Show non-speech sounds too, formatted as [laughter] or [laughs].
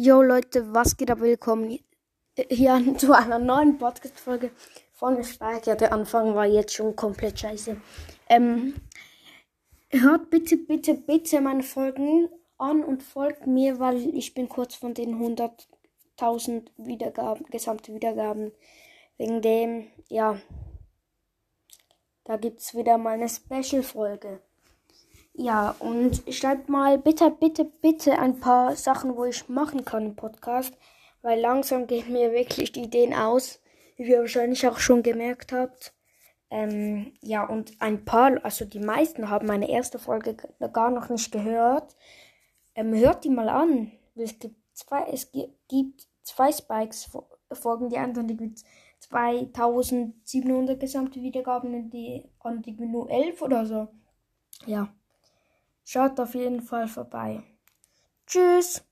Yo Leute, was geht ab? Willkommen hier [laughs] zu einer neuen Podcast-Folge von Spike. Ja, der Anfang war jetzt schon komplett scheiße. Ähm, hört bitte, bitte, bitte meine Folgen an und folgt mir, weil ich bin kurz von den 100.000 Wiedergaben, gesamte Wiedergaben. Wegen dem, ja, da gibt's wieder meine Special-Folge. Ja, und schreibt mal bitte, bitte, bitte ein paar Sachen, wo ich machen kann im Podcast, weil langsam gehen [laughs] mir wirklich die Ideen aus, wie ihr wahrscheinlich auch schon gemerkt habt. Ähm, ja, und ein paar, also die meisten haben meine erste Folge gar noch nicht gehört. Ähm, hört die mal an. Es gibt zwei, es gibt zwei Spikes folgen, die anderen, die gibt 2700 gesamte Wiedergaben und die andere nur 11 oder so. Ja. Schaut auf jeden Fall vorbei. Tschüss.